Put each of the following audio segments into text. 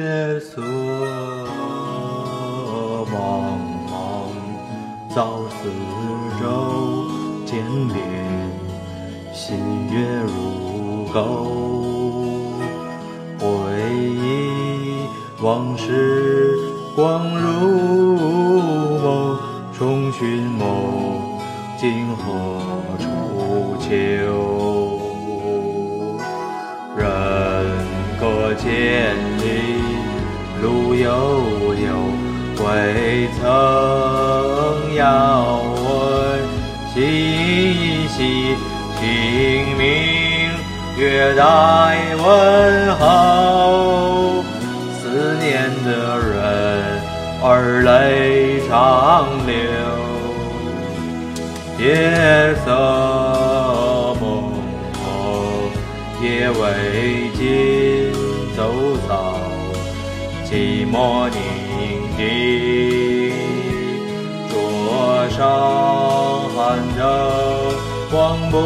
夜色茫茫罩四周天边新月如钩回忆往事恍如梦重寻梦境何处求千里，路悠悠，未曾遥问。心依稀，清明月在问候。思念的人儿泪长流，夜色朦胧。夜未尽，寂寞宁静。桌上寒灯光不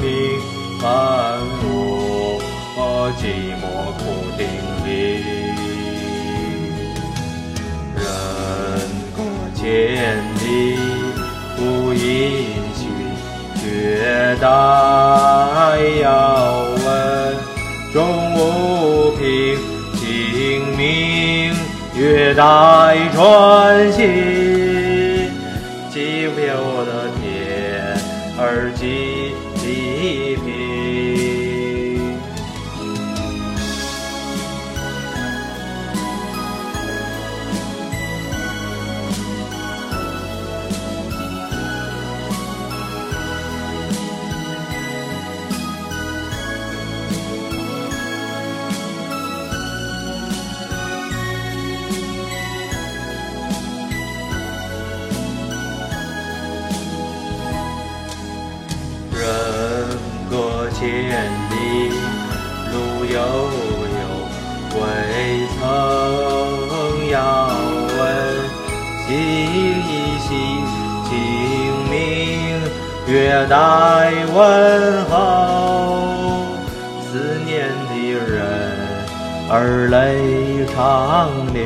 明，伴我寂寞苦丁丁。人隔千里，无音讯，却待。呀月带春心，寂寥的天儿几平。千里路悠悠，未曾遥问。心依稀，清明月带问候。思念的人儿泪长流。